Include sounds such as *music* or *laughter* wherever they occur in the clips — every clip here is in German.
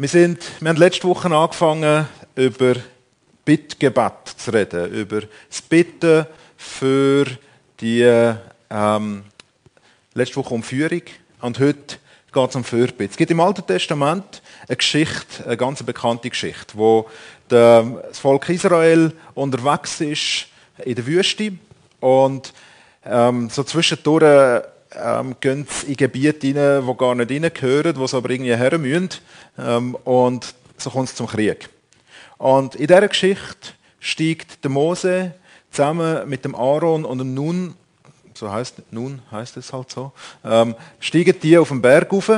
Wir, sind, wir haben letzte Woche angefangen, über Bittgebet zu reden, über das Bitten für die ähm, letzte Woche um Führung und heute geht es um Fürbitte. Es gibt im Alten Testament eine Geschichte, eine ganz bekannte Geschichte, wo das Volk Israel unterwegs ist in der Wüste und ähm, so zwischendurch ähm, gehen in Gebiete rein, die gar nicht reingehören, wo sie aber irgendwie her müssen. Ähm, und so kommt es zum Krieg. Und in dieser Geschichte steigt der Mose zusammen mit dem Aaron und dem Nun, so heißt Nun heißt es halt so, ähm, steigen die auf den Berg rauf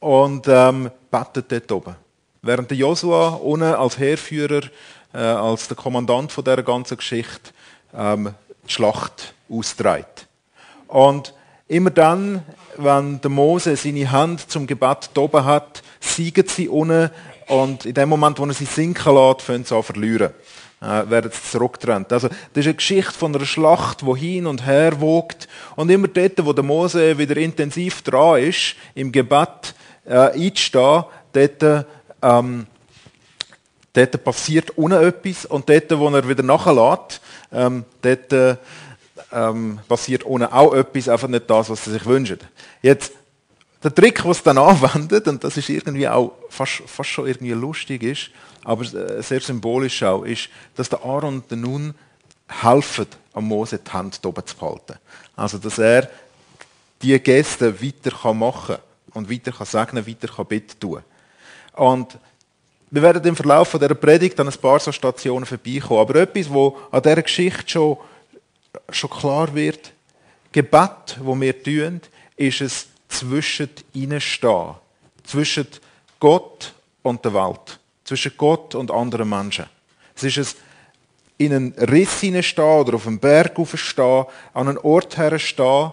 und ähm, beten dort oben. Während der Josua unten als Heerführer, äh, als der Kommandant von dieser ganzen Geschichte, ähm, die Schlacht austreibt. Und immer dann, wenn der Mose seine Hand zum Gebet oben hat, siegen sie unten und in dem Moment, wo er sie sinken lässt, fangen sie an verlieren. Äh, werden sie zurückgetrennt. Also, das ist eine Geschichte von einer Schlacht, die hin und her wogt. Und immer dort, wo der Mose wieder intensiv dran ist, im Gebet äh, einzustehen, dort, ähm, dort passiert unten etwas. Und dort, wo er wieder nachlässt, ähm, dort ähm, passiert unten auch etwas, einfach nicht das, was sie sich wünschen. Jetzt, der Trick, was dann *laughs* anwendet, und das ist irgendwie auch fast, fast schon irgendwie lustig ist, aber äh, sehr symbolisch auch, ist, dass der Aaron und der Nun helfen, am Mose die Hand oben zu halten. Also, dass er die Gäste weiter machen kann und weiter kann segnen, weiter kann bitten tun. Und wir werden im Verlauf dieser Predigt an ein paar so Stationen vorbeikommen. Aber etwas, wo an dieser Geschichte schon, schon klar wird, Gebet, wo wir tun, ist es zwischen stehen. Zwischen Gott und der Welt. Zwischen Gott und anderen Menschen. Es ist es in einen Riss hineinstehen oder auf einem Berg stehen, an einen Ort herstehen,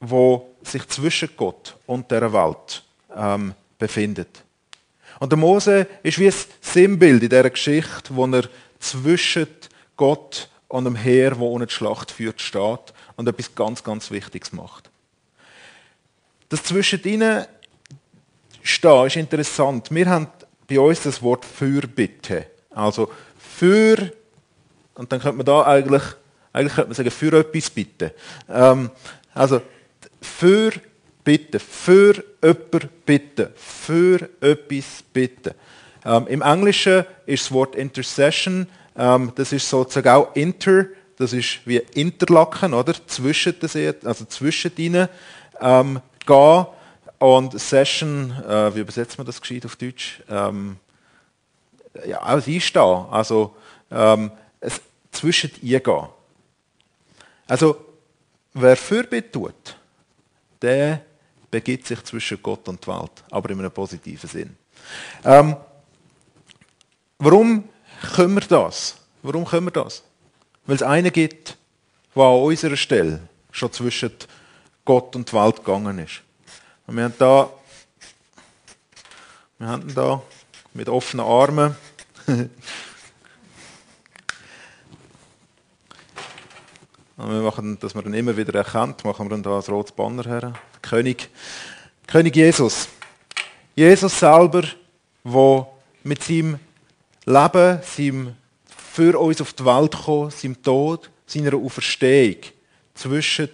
wo sich zwischen Gott und der Welt ähm, befindet. Und der Mose ist wie ein Sinnbild in dieser Geschichte, wo er zwischen Gott und dem Heer, wo ohne die Schlacht führt, steht und etwas ganz, ganz Wichtiges macht. Das zwischen ihnen stehen ist interessant. Wir haben bei uns das Wort Fürbitte. Also für, und dann könnte man da eigentlich, eigentlich könnte man sagen, für etwas bitten. Ähm, also für bitten, für jemanden bitten, für etwas bitten. Ähm, Im Englischen ist das Wort Intercession, ähm, das ist sozusagen auch inter, das ist wie Interlaken, oder? Zwischen, also zwischen ihnen ähm, gehen. Und Session, äh, wie übersetzt man das gescheit auf Deutsch? Ähm, ja, auch einstehen. Also ähm, es, zwischen ihr gehen. Also, wer Fürbitte tut, der begibt sich zwischen Gott und der Welt, aber in einem positiven Sinn. Ähm, warum können wir das? Warum können wir das? Weil es einen gibt, der an unserer Stelle schon zwischen Gott und die Welt gegangen ist. Und wir haben da, wir haben da mit offenen Armen *laughs* Und wir machen, dass man dann immer wieder erkennt, machen wir da ein rotes Banner her. König, König Jesus. Jesus selber, der mit seinem Leben, seinem für uns auf die Welt kommen, seinem Tod, seiner Auferstehung zwischen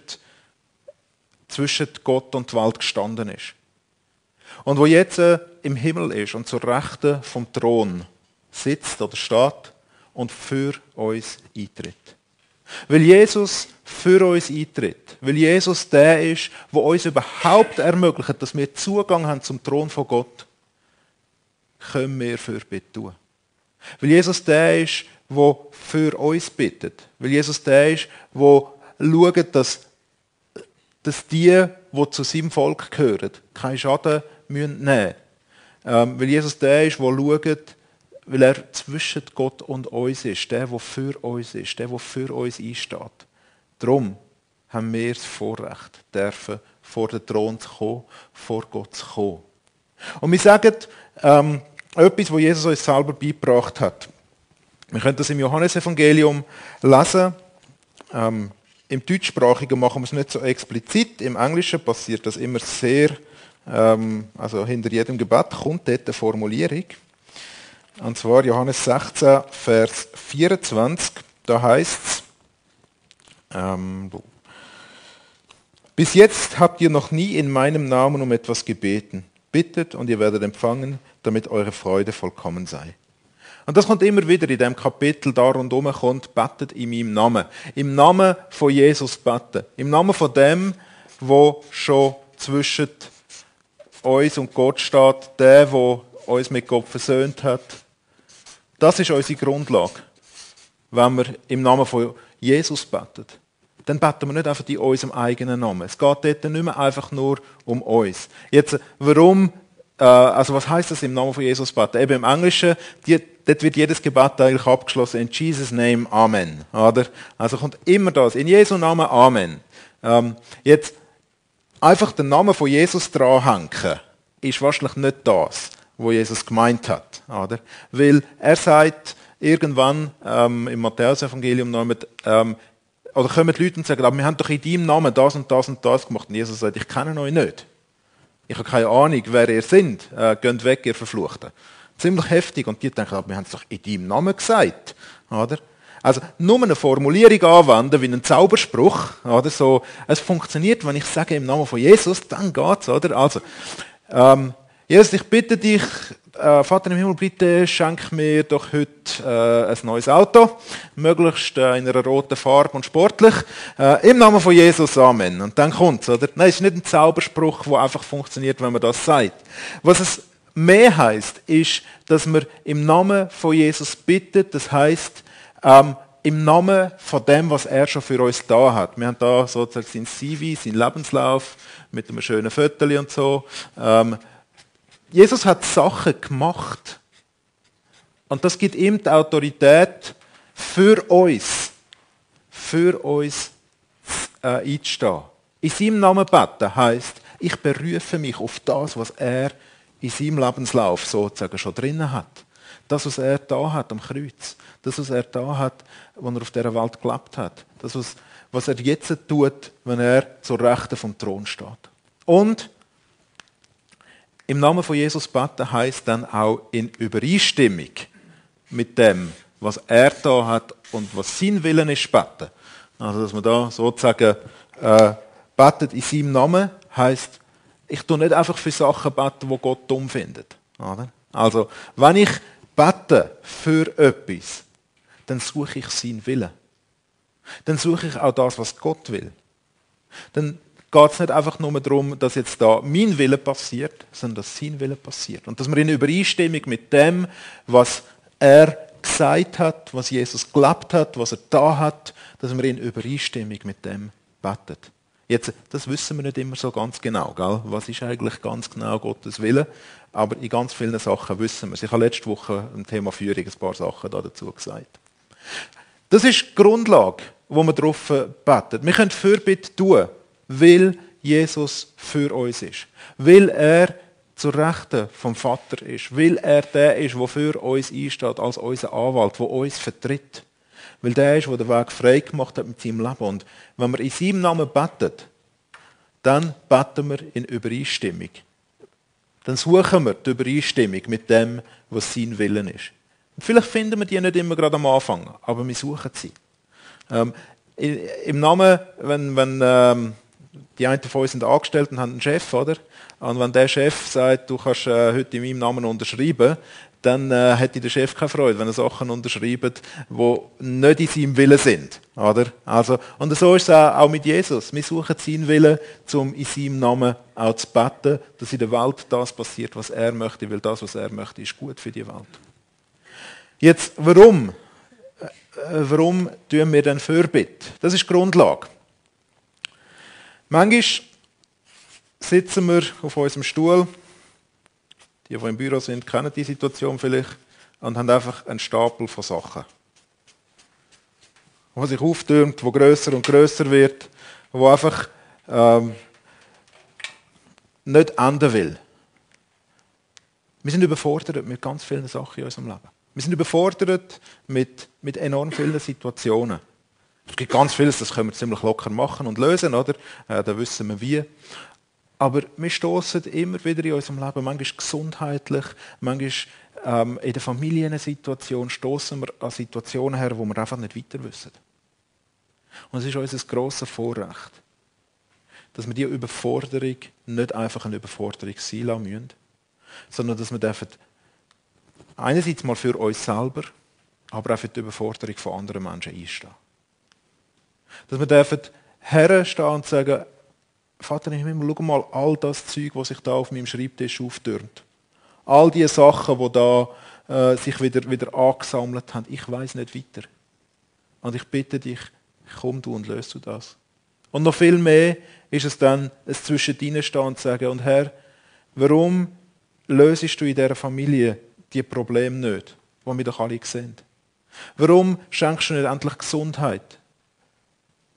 zwischen Gott und der Welt gestanden ist. Und wo jetzt äh, im Himmel ist und zur Rechten vom Thron sitzt oder steht und für uns eintritt. Weil Jesus für uns eintritt. Weil Jesus der ist, der uns überhaupt ermöglicht, dass wir Zugang haben zum Thron von Gott, können wir für Bitte tun. Weil Jesus der ist, der für uns bittet. Weil Jesus der ist, der schaut, dass dass die, die zu seinem Volk gehören, keinen Schaden nehmen müssen. Ähm, weil Jesus der ist, der schaut, weil er zwischen Gott und uns ist, der, der für uns ist, der, der für uns einsteht. Darum haben wir das Vorrecht, dürfen vor den Thron zu kommen, vor Gott zu kommen. Und wir sagen ähm, etwas, was Jesus uns selber beigebracht hat. Wir können das im Johannesevangelium lesen. Ähm, im Deutschsprachigen machen wir es nicht so explizit. Im Englischen passiert das immer sehr ähm, also hinter jedem Gebet, kommt dort eine Formulierung. Und zwar Johannes 16, Vers 24. Da heißt es, ähm, bis jetzt habt ihr noch nie in meinem Namen um etwas gebeten. Bittet und ihr werdet empfangen, damit eure Freude vollkommen sei. Und das kommt immer wieder in dem Kapitel da rundherum kommt, betet in meinem Namen. Im Namen von Jesus beten. Im Namen von dem, wo schon zwischen uns und Gott steht, der, der uns mit Gott versöhnt hat. Das ist unsere Grundlage, wenn wir im Namen von Jesus beten. Dann beten wir nicht einfach in unserem eigenen Namen. Es geht dort nicht mehr einfach nur um uns. Jetzt, warum, also was heißt das im Namen von Jesus beten? Eben im Englischen, die, dort wird jedes Gebet eigentlich abgeschlossen in Jesus Name, Amen. Oder? Also kommt immer das, in Jesu Namen, Amen. Ähm, jetzt, einfach den Namen von Jesus dranhängen, ist wahrscheinlich nicht das, was Jesus gemeint hat. Oder? Weil er sagt irgendwann ähm, im Matthäus-Evangelium noch mit, ähm, oder kommen die Leute und sagen, aber wir haben doch in deinem Namen das und das und das gemacht. Und Jesus sagt, ich kenne euch nicht. Ich habe keine Ahnung, wer ihr seid. Äh, geht weg, ihr Verfluchten. Ziemlich heftig. Und die denken, aber wir haben es doch in deinem Namen gesagt. Oder? Also nur eine Formulierung anwenden wie einen Zauberspruch, oder so. Es funktioniert, wenn ich sage im Namen von Jesus, dann geht's, oder? Also ähm, Jesus, ich bitte dich, äh, Vater im Himmel, bitte schenk mir doch heute äh, ein neues Auto, möglichst äh, in einer roten Farbe und sportlich. Äh, Im Namen von Jesus, Amen. Und dann kommt's, oder? Nein, es ist nicht ein Zauberspruch, der einfach funktioniert, wenn man das sagt. Was es mehr heißt, ist, dass man im Namen von Jesus bittet. Das heißt, ähm, im Namen von dem, was er schon für uns da hat. Wir haben da sozusagen sein CV, sein Lebenslauf mit einem schönen Viertel und so. Ähm, Jesus hat Sachen gemacht und das gibt ihm die Autorität für uns, für uns äh, einzustehen. In seinem Namen beten heißt, ich berufe mich auf das, was er in seinem Lebenslauf sozusagen schon drinnen hat. Das, was er da hat am Kreuz. Das, was er da hat, als er auf dieser Welt gelebt hat. Das, was, was er jetzt tut, wenn er zur Rechten vom Thron steht. Und im Namen von Jesus beten heißt dann auch in Übereinstimmung mit dem, was er da hat und was sein Willen ist, beten. Also, dass man da sozusagen äh, betet in seinem Namen, heißt, ich tue nicht einfach für Sachen beten, die Gott dumm findet. Also, wenn ich bete für etwas, dann suche ich seinen Willen. Dann suche ich auch das, was Gott will. Dann geht es nicht einfach nur darum, dass jetzt da mein Wille passiert, sondern dass sein Wille passiert. Und dass wir in Übereinstimmung mit dem, was er gesagt hat, was Jesus gelebt hat, was er da hat, dass wir in Übereinstimmung mit dem betet. Jetzt, das wissen wir nicht immer so ganz genau. Gell? Was ist eigentlich ganz genau Gottes Wille? Aber in ganz vielen Sachen wissen wir es. Ich habe letzte Woche im Thema Führung ein paar Sachen dazu gesagt. Das ist die Grundlage, wo wir darauf beten. Wir können Fürbitte tun, weil Jesus für uns ist. Weil er zur Rechten vom Vater ist. Weil er der ist, der für uns einsteht, als unser Anwalt, der uns vertritt. Weil der ist, der den Weg frei gemacht hat mit seinem Leben. Und wenn wir in seinem Namen beten, dann beten wir in Übereinstimmung. Dann suchen wir die Übereinstimmung mit dem, was sein Willen ist. Und vielleicht finden wir die nicht immer gerade am Anfang, aber wir suchen sie. Ähm, Im Namen, wenn, wenn ähm, die einen von uns sind angestellt und haben einen Chef, oder? Und wenn der Chef sagt, du kannst äh, heute in meinem Namen unterschreiben, dann äh, hätte der Chef keine Freude, wenn er Sachen unterschreibt, die nicht in seinem Willen sind. Oder? Also, und so ist es auch mit Jesus. Wir suchen seinen Willen, um in seinem Namen auch zu beten, dass in der Welt das passiert, was er möchte, weil das, was er möchte, ist gut für die Welt. Jetzt, warum? Äh, warum tun wir denn Fürbitte? Das ist die Grundlage. Manchmal sitzen wir auf unserem Stuhl, die, die im Büro sind, kennen die Situation vielleicht, und haben einfach einen Stapel von Sachen. Wo sich auftürmt, wo größer und größer wird, wo einfach ähm, nicht enden will. Wir sind überfordert mit ganz vielen Sachen in unserem Leben. Wir sind überfordert mit, mit enorm vielen Situationen. Es gibt ganz vieles, das können wir ziemlich locker machen und lösen, oder? Äh, da wissen wir wie. Aber wir stoßen immer wieder in unserem Leben, manchmal gesundheitlich, manchmal ähm, in der Familiensituation, stoßen wir an Situationen her, wo wir einfach nicht weiter wissen. Und es ist unser grosses Vorrecht, dass wir diese Überforderung nicht einfach eine Überforderung sein lassen müssen, sondern dass wir dürfen einerseits mal für uns selber, aber auch für die Überforderung von anderen Menschen einstehen. Dass wir dürfen herstehen und sagen, Vater im Himmel, schau mal all das Zeug, was sich da auf meinem Schreibtisch auftürmt. All die Sachen, die da äh, sich wieder, wieder angesammelt haben. Ich weiß nicht weiter. Und ich bitte dich, komm du und löst du das. Und noch viel mehr ist es dann, es zwischen deinen stehen und sagen, und Herr, warum lösest du in dieser Familie die Probleme nicht, die wir doch alle sehen? Warum schenkst du nicht endlich Gesundheit?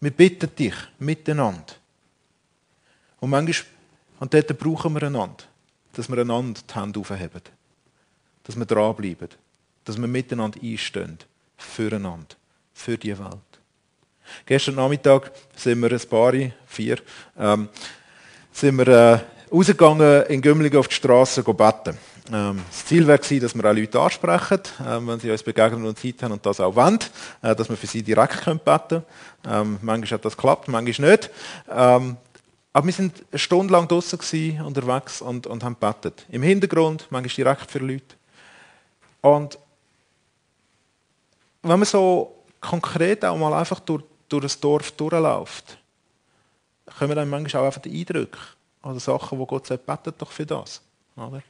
Wir bitten dich miteinander. Und manchmal, und dort brauchen wir einander, dass wir einander die Hände aufheben. Dass wir dranbleiben. Dass wir miteinander einstehen. Füreinander. Für die Welt. Gestern Nachmittag sind wir ein paar, vier, ähm, sind wir äh, rausgegangen in Gümligen auf die Straße beten. Ähm, das Ziel gewesen, dass wir auch Leute ansprechen, ähm, wenn sie uns begegnen und Zeit haben und das auch wollen, äh, dass wir für sie direkt beten können. Ähm, manchmal hat das geklappt, manchmal nicht. Ähm, aber wir sind eine Stunde lang draußen unterwegs und, und haben gebetet. Im Hintergrund, manchmal direkt für Leute. Und wenn man so konkret auch mal einfach durch, durch das Dorf durchläuft, kommen dann manchmal auch einfach die Eindrücke oder Sachen, wo Gott sagt, betet doch für das. Oder?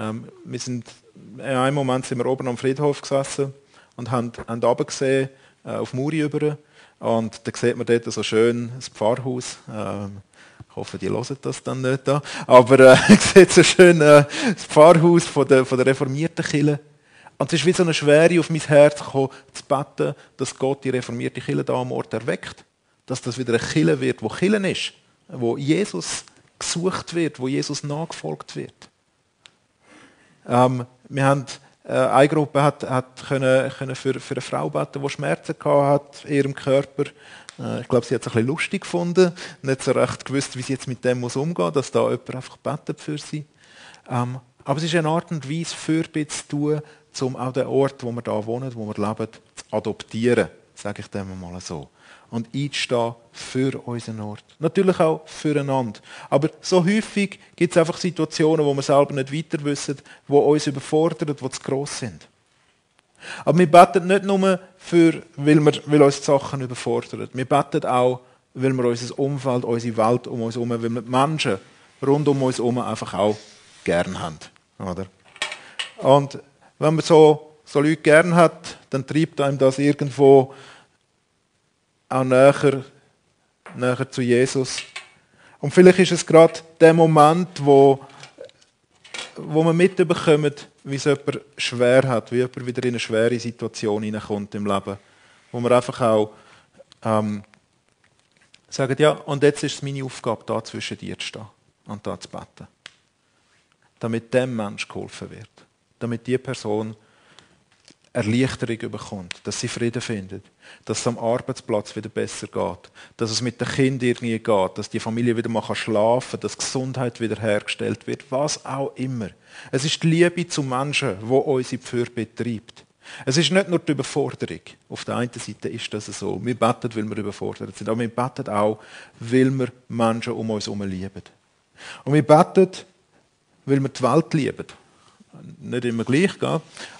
Ähm, wir sind, in einem Moment sind wir oben am Friedhof gesessen und haben, haben runter gesehen, äh, auf Muri über. Und da sieht man dort so schön das Pfarrhaus. Ähm, ich hoffe, die hören das dann nicht da. Aber äh, *laughs* sehe so schön äh, das Pfarrhaus von der, von der reformierten Kirche. Und es ist wie so eine Schwere auf mein Herz gekommen, zu beten, dass Gott die reformierte Kirche da am Ort erweckt. Dass das wieder eine Kirche wird, wo Kirche ist. Wo Jesus gesucht wird, wo Jesus nachgefolgt wird. Ähm, wir haben, äh, eine Gruppe hat, hat können, können für, für eine Frau beten, die Schmerzen hatte in ihrem Körper. Äh, ich glaube, sie hat es ein bisschen lustig gefunden, nicht so recht gewusst, wie sie jetzt mit dem muss umgehen muss, dass da jemand einfach betet für sie. Ähm, aber es ist eine Art und Weise, Fürbitte zu tun, um auch den Ort, wo wir da wohnen, wo wir leben, zu adoptieren, sage ich dem mal so. Und einzustehen für unseren Ort. Natürlich auch füreinander. Aber so häufig gibt es einfach Situationen, wo wir selber nicht weiter wissen, die uns überfordern, die zu gross sind. Aber wir beten nicht nur, für, weil, wir, weil uns die Sachen überfordern. Wir beten auch, weil wir unser Umfeld, unsere Welt um uns herum, weil wir die Menschen rund um uns herum einfach auch gern haben. Oder? Und wenn man so, so Leute gern hat, dann treibt einem das irgendwo auch näher, näher zu Jesus. Und vielleicht ist es gerade der Moment, wo, wo man mitbekommt, wie es jemand schwer hat, wie jemand wieder in eine schwere Situation hineinkommt im Leben. Wo man einfach auch ähm, sagt, ja, und jetzt ist es meine Aufgabe, da zwischen dir zu stehen und da zu beten. Damit dem Mensch geholfen wird. Damit die Person Erleichterung bekommt, dass sie Frieden findet, dass es am Arbeitsplatz wieder besser geht, dass es mit den Kindern irgendwie geht, dass die Familie wieder mal schlafen kann, dass Gesundheit wiederhergestellt wird, was auch immer. Es ist die Liebe zu Menschen, die uns in die Fürbitte treibt. Es ist nicht nur die Überforderung. Auf der einen Seite ist das so. Wir beten, weil wir überfordert sind. Aber wir beten auch, weil wir Menschen um uns herum lieben. Und wir beten, weil wir die Welt lieben nicht immer gleich,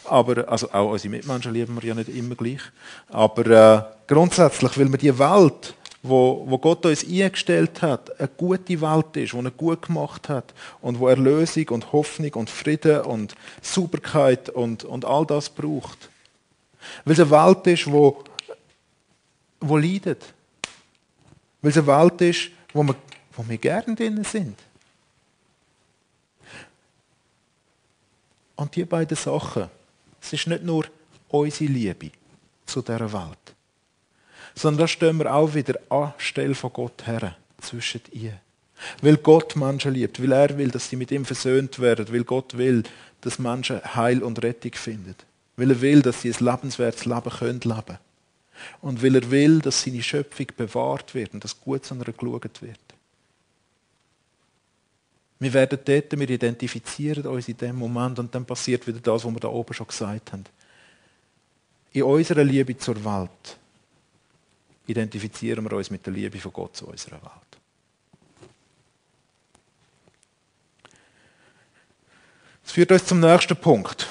aber also auch unsere Mitmenschen lieben wir ja nicht immer gleich. Aber äh, grundsätzlich, weil wir die Welt, wo, wo Gott uns eingestellt hat, eine gute Welt ist, die er gut gemacht hat und wo Erlösung und Hoffnung und Frieden und Sauberkeit und, und all das braucht. Weil es eine Welt ist, wo, wo leidet. Weil es eine Welt ist, wo wir, wo wir gerne drin sind. Und die beiden Sachen, es ist nicht nur unsere Liebe zu dieser Welt, sondern da stehen wir auch wieder anstelle von Gott her, zwischen ihr. Weil Gott Menschen liebt, weil er will, dass sie mit ihm versöhnt werden, weil Gott will, dass Menschen Heil und Rettung finden. Weil er will, dass sie ein lebenswertes Leben können leben Und weil er will, dass seine Schöpfung bewahrt wird und dass gut zu einer geschaut wird. Wir werden dort, wir identifizieren uns in dem Moment und dann passiert wieder das, was wir da oben schon gesagt haben. In unserer Liebe zur Welt identifizieren wir uns mit der Liebe von Gott zu unserer Welt. Das führt uns zum nächsten Punkt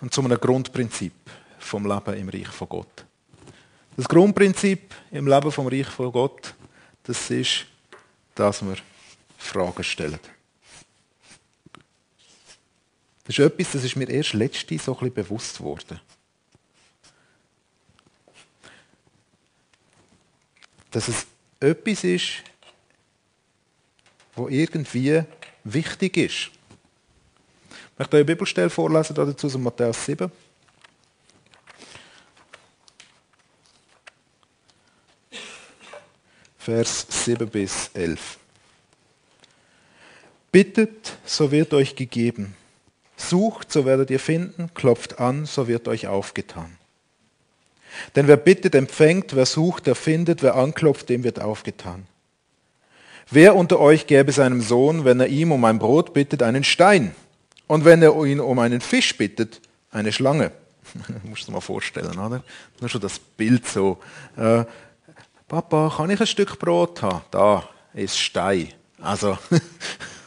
und zu einem Grundprinzip vom Leben im Reich von Gott. Das Grundprinzip im Leben vom Reich von Gott, das ist, dass wir Fragen stellen. Das ist etwas, das ist mir erst letztens so ein bisschen bewusst geworden. Dass es etwas ist, wo irgendwie wichtig ist. Ich möchte eine Bibelstelle vorlesen dazu aus Matthäus 7. Vers 7 bis 11. Bittet, so wird euch gegeben. Sucht, so werdet ihr finden. Klopft an, so wird euch aufgetan. Denn wer bittet, empfängt, wer sucht, der findet, wer anklopft, dem wird aufgetan. Wer unter euch gäbe seinem Sohn, wenn er ihm um ein Brot bittet, einen Stein? Und wenn er ihn um einen Fisch bittet, eine Schlange? *laughs* musst du dir mal vorstellen, oder? Nur schon das Bild so. Äh, Papa, kann ich ein Stück Brot haben? Da ist Stein. Also, *laughs*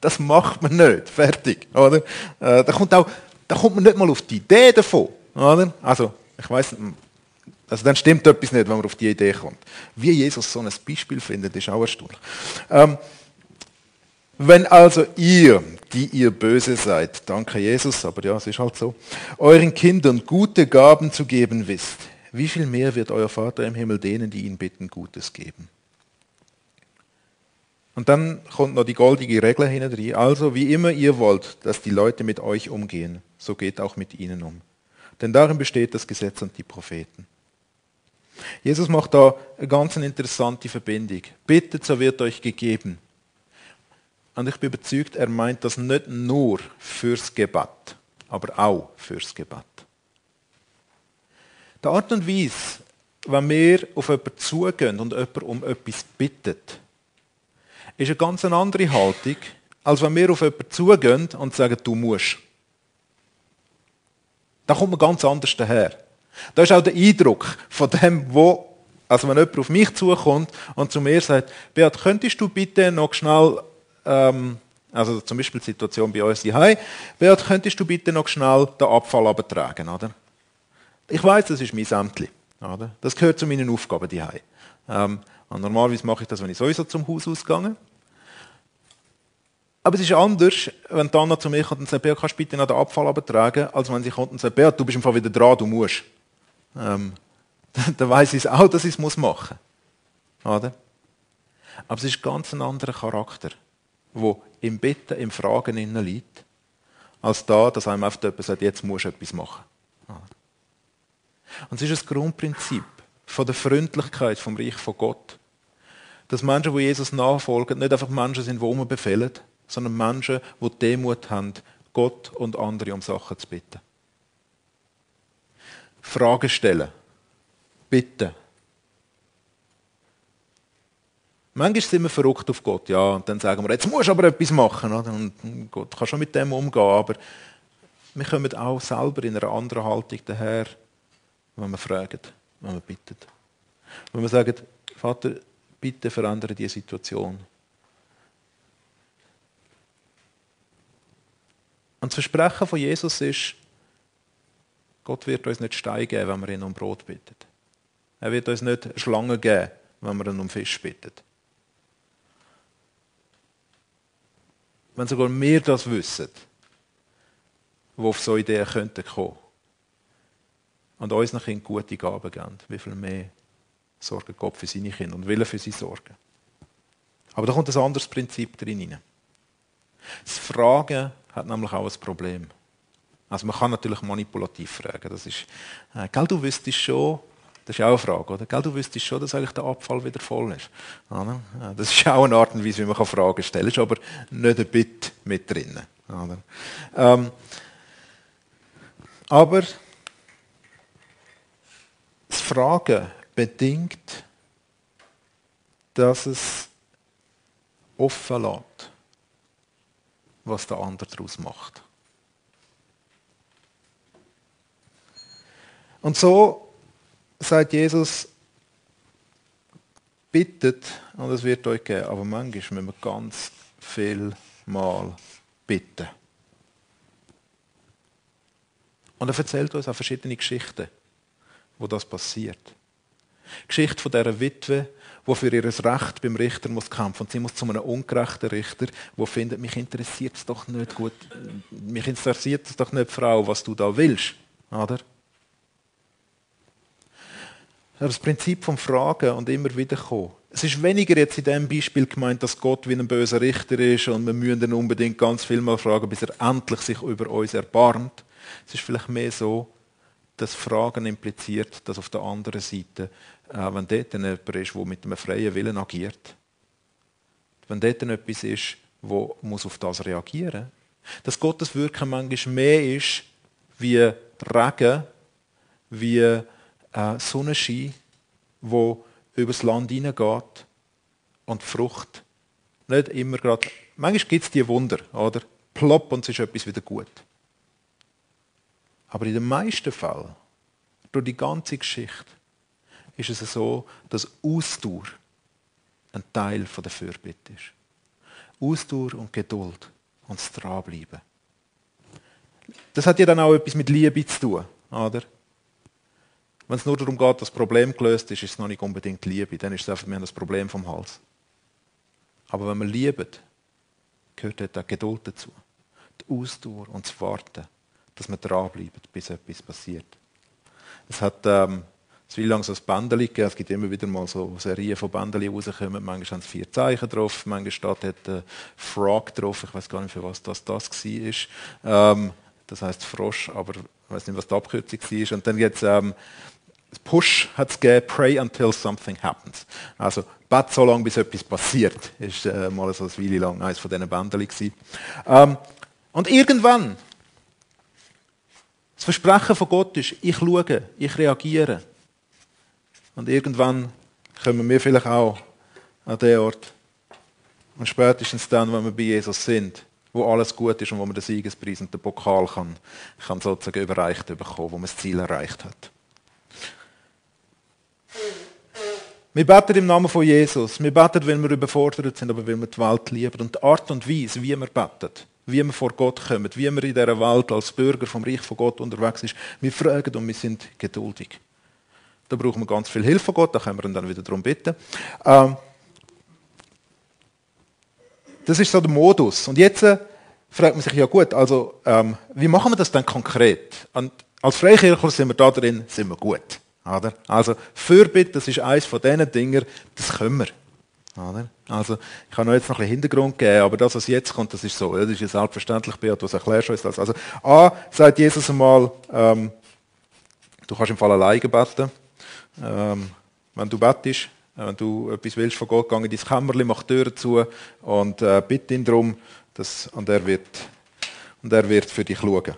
das macht man nicht. Fertig. Oder? Äh, da, kommt auch, da kommt man nicht mal auf die Idee davon. Oder? Also, ich weiß also dann stimmt etwas nicht, wenn man auf die Idee kommt. Wie Jesus so ein Beispiel findet, ist auch erstaunlich. Ähm, wenn also ihr, die ihr böse seid, danke Jesus, aber ja, es ist halt so, euren Kindern gute Gaben zu geben wisst, wie viel mehr wird euer Vater im Himmel denen, die ihn bitten, Gutes geben? Und dann kommt noch die goldige Regel hinein. Also, wie immer ihr wollt, dass die Leute mit euch umgehen, so geht auch mit ihnen um. Denn darin besteht das Gesetz und die Propheten. Jesus macht da eine ganz interessante Verbindung. Bittet, so wird euch gegeben. Und ich bin überzeugt, er meint das nicht nur fürs Gebet, aber auch fürs Gebet. Die Art und Weise, wenn wir auf jemanden zugehen und jemanden um etwas bittet, ist eine ganz andere Haltung, als wenn wir auf jemanden zugehen und sagen, du musst. Da kommt man ganz anders daher. Da ist auch der Eindruck von dem, wo, also wenn jemand auf mich zukommt und zu mir sagt, Beat, könntest du bitte noch schnell, ähm, also zum Beispiel die Situation bei uns hier, Beat, könntest du bitte noch schnell den Abfall abtragen, oder? Ich weiß, das ist mein Sämtli? Das gehört zu meinen Aufgaben die ähm, und normalerweise mache ich das, wenn ich sowieso zum Haus ausgehe. Aber es ist anders, wenn Anna zu mir kommt und sagt, kannst du bitte noch den Abfall abtragen, als wenn sie kommt und sagt, Beat, du bist im Fall wieder dran, du musst. Ähm, *laughs* dann weiß ich auch, dass ich es machen muss. Oder? Aber es ist ganz ein anderer Charakter, wo im Bitten, im Fragen innen liegt, als da, dass einem oft jemand sagt, jetzt musst du etwas machen. Und es ist ein Grundprinzip von der Freundlichkeit vom Reich von Gott, dass Menschen, die Jesus nachfolgen, nicht einfach Menschen sind, die befehlen, sondern Menschen, die Demut haben, Gott und andere um Sachen zu bitten. Fragen stellen. Bitten. Manchmal sind wir verrückt auf Gott, ja, und dann sagen wir, jetzt musst du aber etwas machen. Oder? Und Gott kann schon mit dem umgehen, aber wir kommen auch selber in einer anderen Haltung daher, wenn wir fragen, wenn wir bitten. Wenn wir sagen, Vater, bitte verändere die Situation. Und das Versprechen von Jesus ist, Gott wird uns nicht Stein geben, wenn wir ihn um Brot bitten. Er wird uns nicht Schlangen geben, wenn wir ihn um Fisch bitten. Wenn sogar wir das wissen, wo auf so Ideen könnten kommen und unseren Kindern gute Gaben geben, wie viel mehr sorgt Gott für seine Kinder und will er für sie sorgen. Aber da kommt ein anderes Prinzip drin. Das Fragen hat nämlich auch ein Problem. Also man kann natürlich manipulativ fragen. Das ist, äh, gell, du wüsstest schon, das ist auch eine Frage, oder? Gell, du wüsstest schon, dass eigentlich der Abfall wieder voll ist. Oder? Das ist auch eine Art und Weise, wie man Fragen stellen kann. ist aber nicht ein Bit mit drin. Ähm, aber das Fragen bedingt, dass es offen lässt. Was der andere daraus macht. Und so sagt Jesus, bittet und es wird euch geben. Aber manchmal müssen wir ganz viel Mal bitten. Und er erzählt uns auch verschiedene Geschichten, wo das passiert. Geschichte von dieser Witwe, die für ihr Recht beim Richter muss kämpfen und sie muss zu einem ungerechten Richter, der findet, mich interessiert es doch nicht gut, mich interessiert es doch nicht, Frau, was du da willst, oder? Das Prinzip vom Fragen und immer wieder kommen. Es ist weniger jetzt in diesem Beispiel gemeint, dass Gott wie ein böser Richter ist und wir müssen ihn unbedingt ganz viel mal fragen, bis er endlich sich über uns erbarmt. Es ist vielleicht mehr so, dass Fragen impliziert, dass auf der anderen Seite, äh, wenn dort jemand ist, der mit einem freien Willen agiert, wenn dort etwas ist, wo muss auf das reagieren muss, dass Gottes Wirken manchmal mehr ist wie Regen, wie äh, Sonnenschein, wo übers Land hineingeht und Frucht nicht immer gerade. Manchmal gibt es die Wunder, oder? Plopp und es ist etwas wieder gut. Aber in den meisten Fällen, durch die ganze Geschichte, ist es so, dass Ausdauer ein Teil der Fürbitte ist. Ausdauer und Geduld und das Dranbleiben. Das hat ja dann auch etwas mit Liebe zu tun, oder? Wenn es nur darum geht, dass das Problem gelöst ist, ist es noch nicht unbedingt Liebe. Dann ist es einfach, wir haben das Problem vom Hals. Aber wenn wir lieben, gehört dort auch Geduld dazu. Die Ausdauer und das Warten, dass wir dranbleiben, bis etwas passiert. Es hat ähm, es will lang so ein Bändchen gegeben. Es gibt immer wieder mal so Serien von Bändchen rauskommen. Manchmal haben es vier Zeichen drauf, manchmal steht dort äh, Frog drauf. Ich weiß gar nicht, für was das, das war. Ähm, das heißt Frosch, aber ich weiß nicht, was die Abkürzung war. Und dann es ähm, Push hat es gegeben, pray until something happens. Also, bet so lange, bis etwas passiert. War äh, mal so ein Weile lang eines von diesen Bändchen. Ähm, und irgendwann, das Versprechen von Gott ist, ich schaue, ich reagiere. Und irgendwann kommen wir vielleicht auch an den Ort. Und spätestens dann, wenn wir bei Jesus sind, wo alles gut ist und wo man den Siegespreis und den Pokal kann, kann sozusagen überreicht bekommen, wo man das Ziel erreicht hat. Wir beten im Namen von Jesus. Wir beten, weil wir überfordert sind, aber weil wir die Welt lieben. Und die Art und Weise, wie wir beten, wie wir vor Gott kommen, wie wir in dieser Welt als Bürger vom Reich von Gott unterwegs sind, wir fragen und wir sind geduldig. Da brauchen wir ganz viel Hilfe von Gott, da können wir ihn dann wieder darum bitten. Ähm, das ist so der Modus. Und jetzt äh, fragt man sich, ja gut, also ähm, wie machen wir das dann konkret? Und als Freikirchler sind wir da drin, sind wir gut. Oder? Also Fürbitte, das ist eines von diesen Dingen, das können wir. Oder? Also ich kann noch jetzt noch ein bisschen Hintergrund geben, aber das, was jetzt kommt, das ist so. Das ist ja selbstverständlich, Beat, was erklärst du uns das? Also A, sagt Jesus einmal, ähm, du kannst im Fall alleine beten. Ähm, wenn du bettest, äh, wenn du etwas willst von Gott, geh in dein Kämmerchen, mach die Türen zu und äh, bitte ihn darum, dass, und, er wird, und er wird für dich schauen.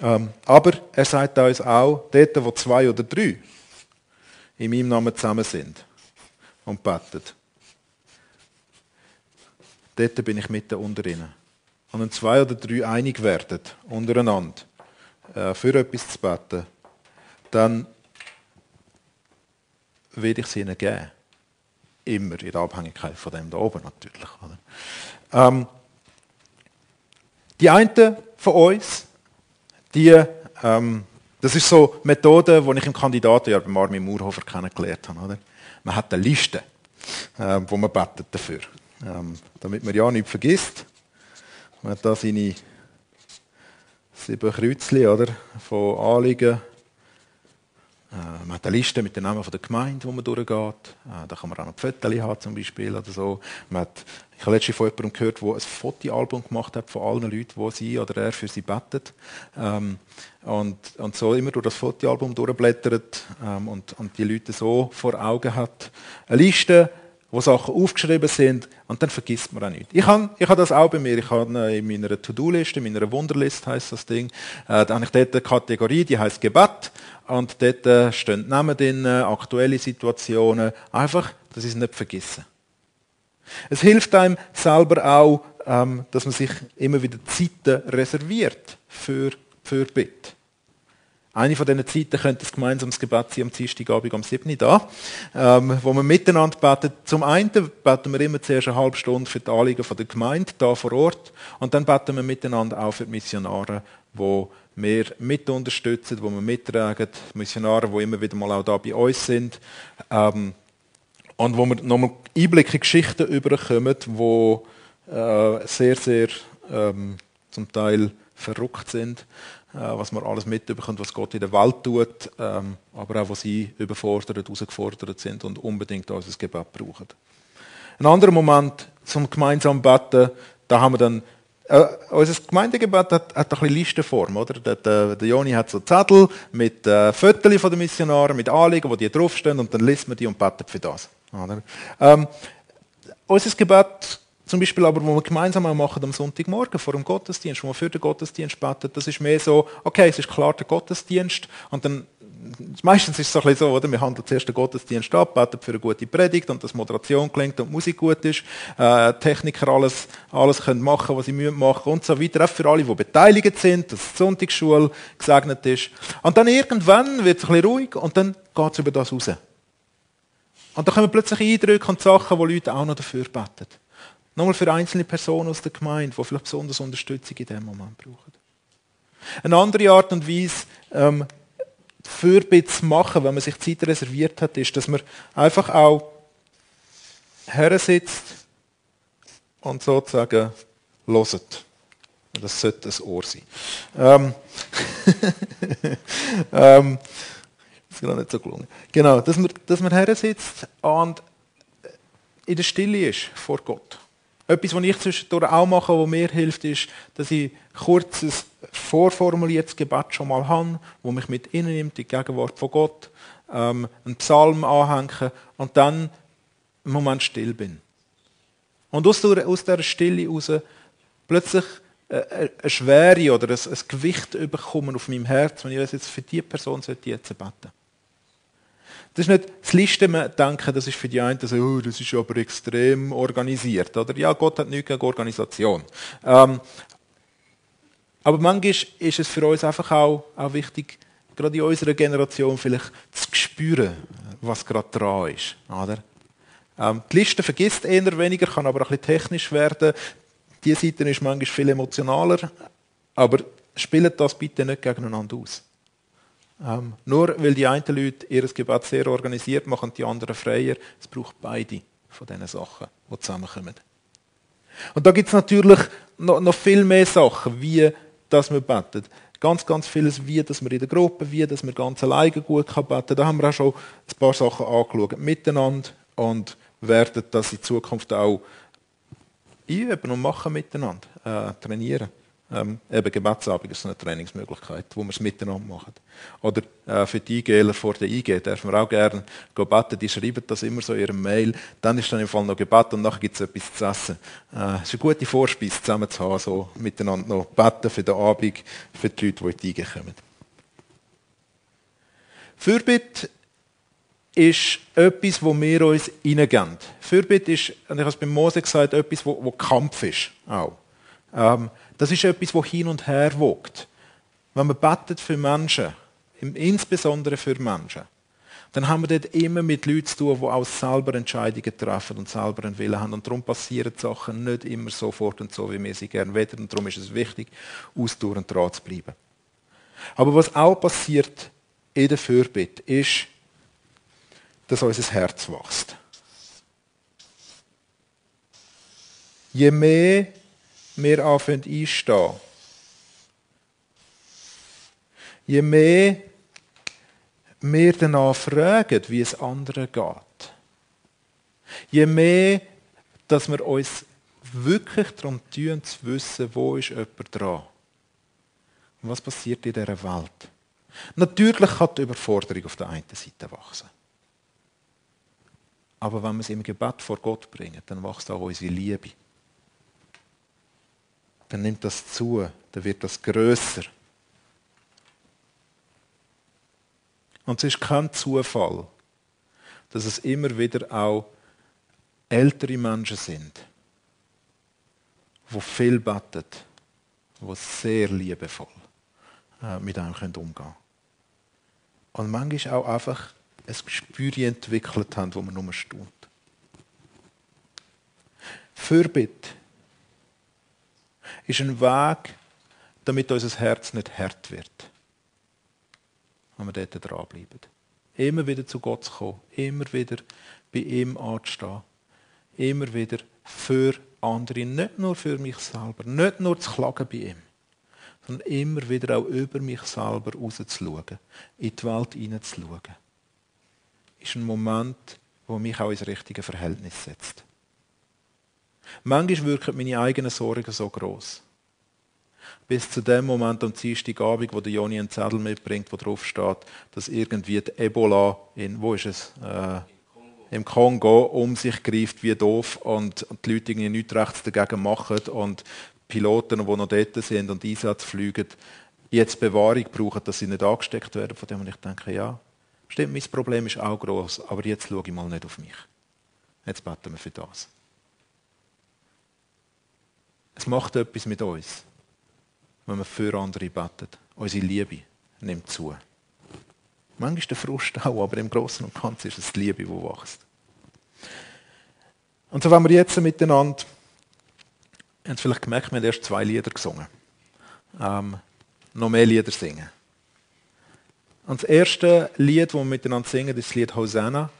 Ähm, aber er sagt uns auch, dort, wo zwei oder drei in meinem Namen zusammen sind und beten, dort bin ich mitten unter ihnen. Und wenn zwei oder drei einig werden, untereinander, äh, für etwas zu beten, dann werde ich sie ihnen geben. Immer in der Abhängigkeit von dem da oben natürlich. Ähm, die einen von uns, die, ähm, das ist so eine Methode, die ich im Kandidatenjahr beim Armin Murhofer kennengelernt habe. Oder? Man hat eine Liste, äh, wo man betet dafür. Ähm, damit man ja nichts vergisst. Man hat da seine sieben Kreuzchen oder, von Anliegen. Äh, man hat eine Liste mit den Namen der Gemeinde, wo man durchgeht. Äh, da kann man auch noch Fotos haben zum Beispiel oder so. Man hat ich habe letztens von jemandem gehört, der ein Fotoalbum gemacht hat von allen Leuten, die sie oder er für sie betet. Ähm, und, und so immer durch das Fotoalbum durchblättert ähm, und, und die Leute so vor Augen hat. Eine Liste, wo Sachen aufgeschrieben sind und dann vergisst man auch nicht. Ich habe ich hab das auch bei mir. Ich habe in meiner To-Do-Liste, in meiner Wunderlist heißt das Ding, äh, da habe ich dort eine Kategorie, die heißt Gebet und dort äh, stehen Namen drin, aktuelle Situationen, einfach, dass ich es nicht vergesse. Es hilft einem selber auch, ähm, dass man sich immer wieder Zeiten reserviert für Fürbitte. Eine von diesen Zeiten könnte ein gemeinsames Gebet sein am Dienstagabend am 7. da, ähm, wo wir miteinander beten. Zum einen beten wir immer zuerst eine halbe Stunde für die Anliegen der Gemeinde da vor Ort und dann beten wir miteinander auch für die Missionare, die wir mit unterstützen, die wir mittragen, Missionare, die immer wieder mal auch da bei uns sind ähm, und wo wir nochmal Einblicke in Geschichten überkommen, die äh, sehr, sehr ähm, zum Teil verrückt sind äh, was man alles mitbekommt, was Gott in der Welt tut, ähm, aber auch, wo sie überfordert, herausgefordert sind und unbedingt unser Gebet brauchen. Ein anderer Moment zum gemeinsamen Beten, da haben wir dann äh, unser Gemeindegebet hat, hat ein bisschen Listenform. Oder? Der, der, der Joni hat so Zettel mit äh, Fotos von den Missionaren, mit Anliegen, wo die draufstehen, und dann liest man die und betet für das. Oder? Ähm, unser Gebet zum Beispiel aber, wo wir gemeinsam machen am Sonntagmorgen vor dem Gottesdienst, wo wir für den Gottesdienst beten, das ist mehr so, okay, es ist klar der Gottesdienst und dann Meistens ist es so, ein bisschen so, oder? wir handeln zuerst den Gottesdienst ab, beten für eine gute Predigt und dass Moderation klingt und Musik gut ist, äh, Techniker alles, alles können machen, was sie müssen und so weiter, auch für alle, die beteiligt sind, dass die Sonntagsschule gesegnet ist. Und dann irgendwann wird es ein bisschen ruhig und dann geht es über das raus. Und dann kommen plötzlich Eindrücke und Sachen, wo Leute auch noch dafür beten. Nochmal für einzelne Personen aus der Gemeinde, die vielleicht besonders Unterstützung in diesem Moment brauchen. Eine andere Art und Weise, ähm, Fürbitte zu machen, wenn man sich Zeit reserviert hat, ist, dass man einfach auch her sitzt und sozusagen loset. Das sollte ein Ohr sein. Ähm, *laughs* ähm, ist gerade nicht so gelungen. Genau, dass man, dass man her sitzt und in der Stille ist vor Gott. Etwas, was ich zwischendurch auch mache, was mir hilft, ist, dass ich kurzes vorformuliertes Gebet schon mal habe, wo mich mit innen nimmt, die Gegenwart von Gott, ähm, einen Psalm anhänge und dann einen Moment still bin. Und aus, dieser Stille heraus plötzlich eine Schwere oder ein, ein Gewicht bekommen auf meinem Herz, wenn ich jetzt für diese Person jetzt beten sollte. Das ist nicht das Listen denken, das ist für die einen so, oh, das ist aber extrem organisiert. Oder? Ja, Gott hat nichts gegen Organisation. Ähm, aber manchmal ist es für uns einfach auch, auch wichtig, gerade in unserer Generation vielleicht zu spüren, was gerade dran ist. Oder? Ähm, die Liste vergisst eher weniger, kann aber ein bisschen technisch werden. Die Seite ist manchmal viel emotionaler, aber spielt das bitte nicht gegeneinander aus. Ähm, nur weil die einen Leute ihr Gebet sehr organisiert machen, die anderen freier. Es braucht beide von diesen Sachen, die zusammenkommen. Und da gibt es natürlich noch, noch, viel mehr Sachen, wie dass man betet. Ganz, ganz vieles, wie dass man in der Gruppe, wie dass man ganz alleine gut kann beten. Da haben wir auch schon ein paar Sachen angeschaut miteinander und werden das in Zukunft auch üben und machen miteinander, äh, trainieren. Ähm, eben Gebetsabend ist eine Trainingsmöglichkeit, wo wir es miteinander machen. Oder äh, für die IGler vor der IG dürfen wir auch gerne beten. Die schreiben das immer so in ihrem Mail. Dann ist dann im Fall noch Gebet und nachher gibt es etwas zu essen. Äh, es ist eine gute Vorspeise, zusammen zu haben, so miteinander noch beten für den Abend, für die Leute, die in die IG kommen. Fürbitte ist etwas, wo wir uns hineingeben. Fürbitte ist, und ich habe es bei Mose gesagt, etwas, wo, wo Kampf ist. Auch. Ähm, das ist etwas, wo hin und her wogt. Wenn man betet für Menschen, insbesondere für Menschen, dann haben wir dort immer mit Leuten zu tun, die auch selber Entscheidungen treffen und selber einen Willen haben. Und darum passieren Sachen nicht immer sofort und so, wie wir sie gerne wollen. Und darum ist es wichtig, ausdauernd dran zu bleiben. Aber was auch passiert in der Fürbitte, ist, dass unser Herz wächst. Je mehr wir anfangen einstehen, je mehr wir danach fragen, wie es anderen geht, je mehr, dass wir uns wirklich darum tun, zu wissen, wo ist jemand dran. Und was passiert in dieser Welt? Natürlich kann die Überforderung auf der einen Seite wachsen. Aber wenn wir es im Gebet vor Gott bringen, dann wächst auch unsere Liebe dann nimmt das zu, dann wird das größer. Und es ist kein Zufall, dass es immer wieder auch ältere Menschen sind, wo viel betet, wo sehr liebevoll äh, mit einem umgehen können. Und manchmal auch einfach ein Gespür entwickelt haben, wo man nur staunt. Fürbitte ist ein Weg, damit unser Herz nicht hart wird. Wenn wir dort dranbleiben. Immer wieder zu Gott zu kommen, immer wieder bei ihm anzustehen, immer wieder für andere, nicht nur für mich selber, nicht nur zu klagen bei ihm, sondern immer wieder auch über mich selber rauszuschauen, in die Welt hineinzuschauen. Ist ein Moment, wo mich auch ins richtige Verhältnis setzt. Manchmal wirken meine eigenen Sorgen so groß. Bis zu dem Moment am Dienstagabend, wo der Joni einen Zettel mitbringt, wo drauf steht, dass irgendwie die Ebola in, wo ist es? Äh, im Kongo um sich greift wie doof und, die Leute irgendwie nichts rechts dagegen machen und Piloten, die noch dort sind und Einsatz fliegen, jetzt Bewahrung brauchen, dass sie nicht angesteckt werden. Von dem und ich denke, ja, stimmt, mein Problem ist auch groß, aber jetzt schaue ich mal nicht auf mich. Jetzt beten wir für das. Es macht etwas mit uns, wenn wir für andere beten. Unsere Liebe nimmt zu. Manchmal ist der Frust auch, aber im Großen und Ganzen ist es die Liebe, die wächst. Und so wenn wir jetzt miteinander, ihr habt vielleicht gemerkt, wir haben erst zwei Lieder gesungen. Ähm, noch mehr Lieder singen. Und das erste Lied, das wir miteinander singen, ist das Lied Hosanna.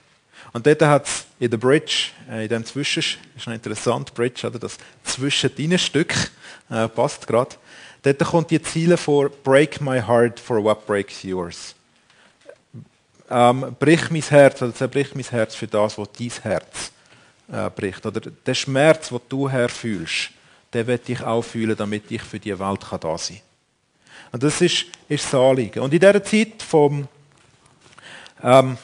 Und dort hat es in der Bridge, äh, in dem Zwischen, ist noch interessant, Bridge, oder das Zwischendinenstück, äh, passt gerade. Dort kommt die Ziele vor, Break my heart for what breaks yours. Ähm, brich mein Herz, oder zerbrich mein Herz für das, was dein Herz äh, bricht. Oder der Schmerz, den du herfühlst, den will ich auch fühlen, damit ich für die Welt kann da sein kann. Und das ist, ist das Anliegen. Und in dieser Zeit vom ähm,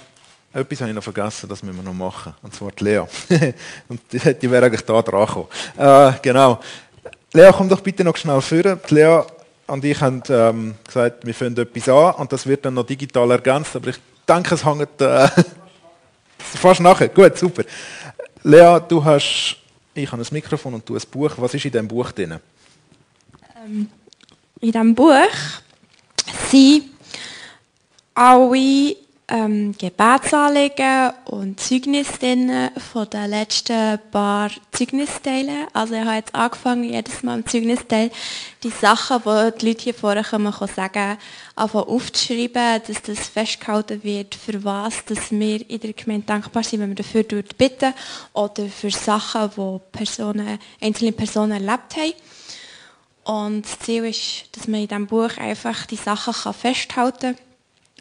etwas habe ich noch vergessen, das müssen wir noch machen. Und zwar die Lea. *laughs* und die, die wäre eigentlich da dran gekommen. Äh, genau. Lea, komm doch bitte noch schnell führen. Die Lea und ich haben ähm, gesagt, wir fangen etwas an und das wird dann noch digital ergänzt. Aber ich denke, es hängt äh, *laughs* fast nachher. Gut, super. Lea, du hast, ich habe ein Mikrofon und du ein Buch. Was ist in diesem Buch drin? Ähm, in diesem Buch sind alle ähm, Gebetsanliegen und Zeugnisse von den letzten paar Zeugnisteilen. Also ich habe jetzt angefangen, jedes Mal im Zeugnisteil die Sachen, die die Leute hier vorne kommen, sagen, einfach aufzuschreiben, dass das festgehalten wird, für was dass wir in der Gemeinde dankbar sind, wenn wir dafür bitten oder für Sachen, die Personen, einzelne Personen erlebt haben. Und das Ziel ist, dass man in diesem Buch einfach die Sachen festhalten kann,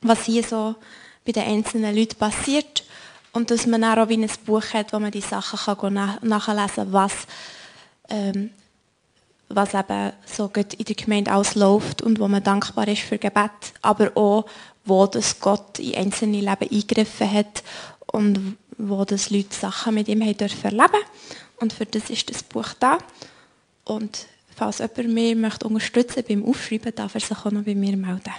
was hier so bei den einzelnen Leuten passiert und dass man auch wie ein Buch hat, wo man die Sachen kann nachlesen kann, was, ähm, was eben so in der Gemeinde ausläuft und wo man dankbar ist für Gebet, aber auch, wo das Gott in einzelne Leben eingegriffen hat und wo das Leute Sachen mit ihm haben dürfen erleben Und für das ist das Buch da. Und falls jemand mich möchte unterstützen beim Aufschreiben, darf er sich auch noch bei mir melden.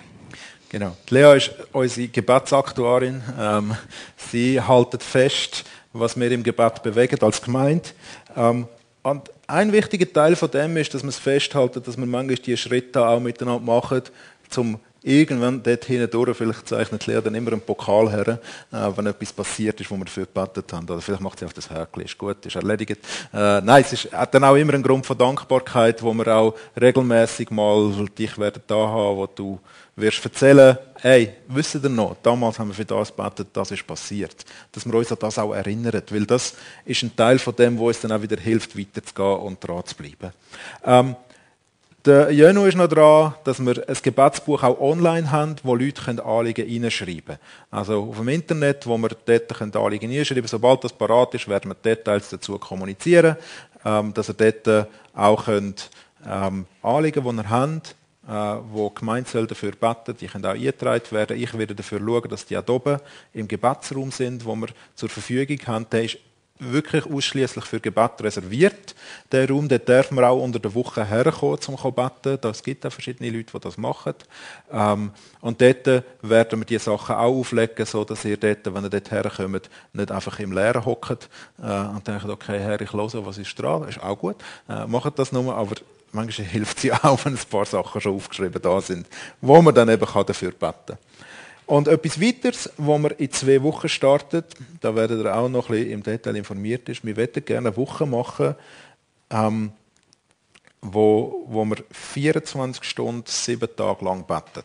Genau. Lea ist unsere Gebetsaktuarin. Ähm, sie haltet fest, was wir im Gebet bewegen als Gemeinde. Ähm, und ein wichtiger Teil von dem ist, dass man es festhalten, dass man manchmal die Schritte auch miteinander macht, um irgendwann dort hindurch, vielleicht zeichnet Lea dann immer einen Pokal her, äh, wenn etwas passiert ist, wo wir dafür gebetet haben. Oder vielleicht macht sie auf das Härchen, ist gut, ist erledigt. Äh, nein, es ist, hat dann auch immer einen Grund von Dankbarkeit, wo wir auch regelmäßig mal dich werden da haben, wo du wirst erzählen, hey, wisst ihr noch, damals haben wir für das gebetet, das ist passiert. Dass wir uns an das auch erinnern, weil das ist ein Teil von dem, wo uns dann auch wieder hilft, weiterzugehen und dran zu bleiben. Ähm, der Jöno ist noch dran, dass wir ein Gebetsbuch auch online haben, wo Leute Anliegen reinschreiben können. Also auf dem Internet, wo wir dort Anliegen reinschreiben können. Sobald das parat ist, werden wir Details dazu kommunizieren, ähm, dass ihr dort auch könnt, ähm, Anliegen, die ihr habt, äh, wo die Gemeinde dafür beten, die können auch eingetragen werden. Ich werde dafür schauen, dass die auch oben im Gebetsraum sind, wo wir zur Verfügung haben. Der ist wirklich ausschließlich für Gebet reserviert. Der Raum, dort darf man auch unter der Woche herkommen, um zu beten. Es gibt auch verschiedene Leute, die das machen. Ähm, und dort werden wir die Sachen auch auflegen, so dass ihr dort, wenn ihr dort herkommt, nicht einfach im Leeren hockt äh, und denkt, okay, Herr, ich höre, was ist dran, ist auch gut. Äh, macht das nur, aber manchmal *laughs* hilft es ja auch, wenn ein paar Sachen schon aufgeschrieben da sind, wo man dann eben dafür beten kann. Und etwas weiteres, wo wir in zwei Wochen startet, da werdet ihr auch noch ein bisschen im Detail informiert ist, wir möchten gerne eine Woche machen, ähm, wo, wo wir 24 Stunden, sieben Tage lang beten.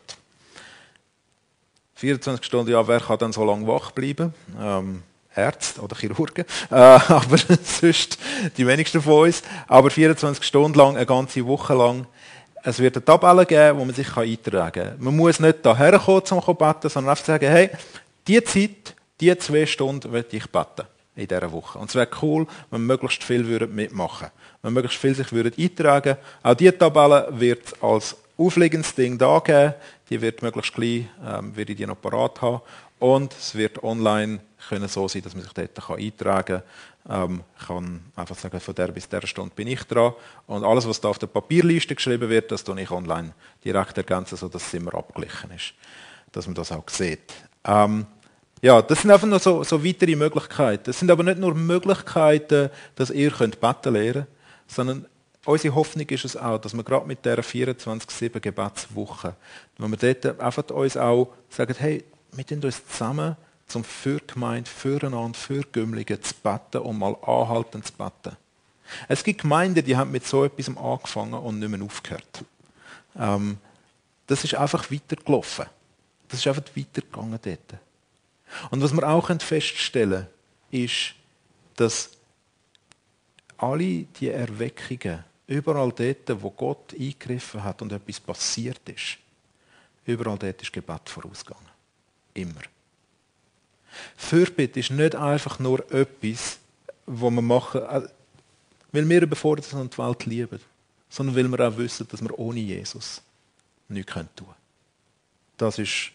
24 Stunden, ja, wer kann dann so lange wach bleiben? Ähm, Ärzte oder Chirurgen, äh, *laughs* aber sonst die wenigsten von uns. Aber 24 Stunden lang, eine ganze Woche lang es wird eine Tabelle geben, wo man sich eintragen kann. Man muss nicht hierher kommen, um zu beten, sondern einfach sagen, hey, die Zeit, die zwei Stunden möchte ich beten in dieser Woche. Und es wäre cool, wenn möglichst viel mitmachen würden. Wenn möglichst viel sich würden eintragen Auch diese Tabelle wird als aufliegendes Ding da geben. Die wird möglichst klein, ähm, werde ich die noch parat haben. Und es wird online können so sein, dass man sich dort eintragen kann. Ähm, kann einfach sagen, von der bis der Stunde bin ich dran. Und alles, was da auf der Papierliste geschrieben wird, das tue ich online direkt ergänzen, sodass es immer abgeglichen ist. Dass man das auch sieht. Ähm, ja, das sind einfach noch so, so weitere Möglichkeiten. Das sind aber nicht nur Möglichkeiten, dass ihr könnt beten lernen sondern unsere Hoffnung ist es auch, dass wir gerade mit dieser 24-7 Gebetswoche, wenn wir dort einfach uns auch sagen, hey, wir tun uns zusammen zum für Gemeinde, füreinander, für Gümmlinge zu beten und mal anhalten zu beten. Es gibt Gemeinden, die haben mit so etwas angefangen und nicht mehr aufgehört. Ähm, das ist einfach weitergelaufen. Das ist einfach weitergegangen dort. Und was wir auch feststellen können, ist, dass alle die Erweckungen, überall dort, wo Gott eingegriffen hat und etwas passiert ist, überall dort ist Gebet vorausgegangen. Immer. Fürbitte ist nicht einfach nur etwas, was wir machen, äh, weil wir überfordert sind und die Welt lieben, sondern weil wir auch wissen, dass wir ohne Jesus nichts tun können. Das ist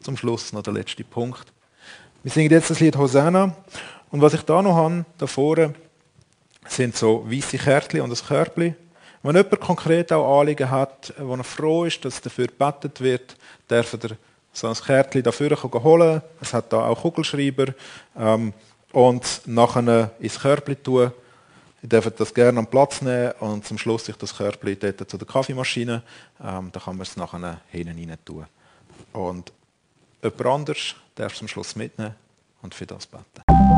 zum Schluss noch der letzte Punkt. Wir singen jetzt das Lied Hosanna. Und was ich da noch habe, da vorne, sind so weiße Kärtchen und ein Körbchen. Wenn jemand konkret auch Anliegen hat, wo er froh ist, dass dafür gebetet wird, darf er so ein Kärtchen dafür holen. Es hat da auch Kugelschreiber. Ähm, und nachher ins Körbchen tun. Ihr dürft das gerne am Platz nehmen und zum Schluss sich das Körbchen zu der Kaffeemaschine. Ähm, da kann man es nachher hinten rein tun. Und jemand anders darf es am Schluss mitnehmen und für das beten.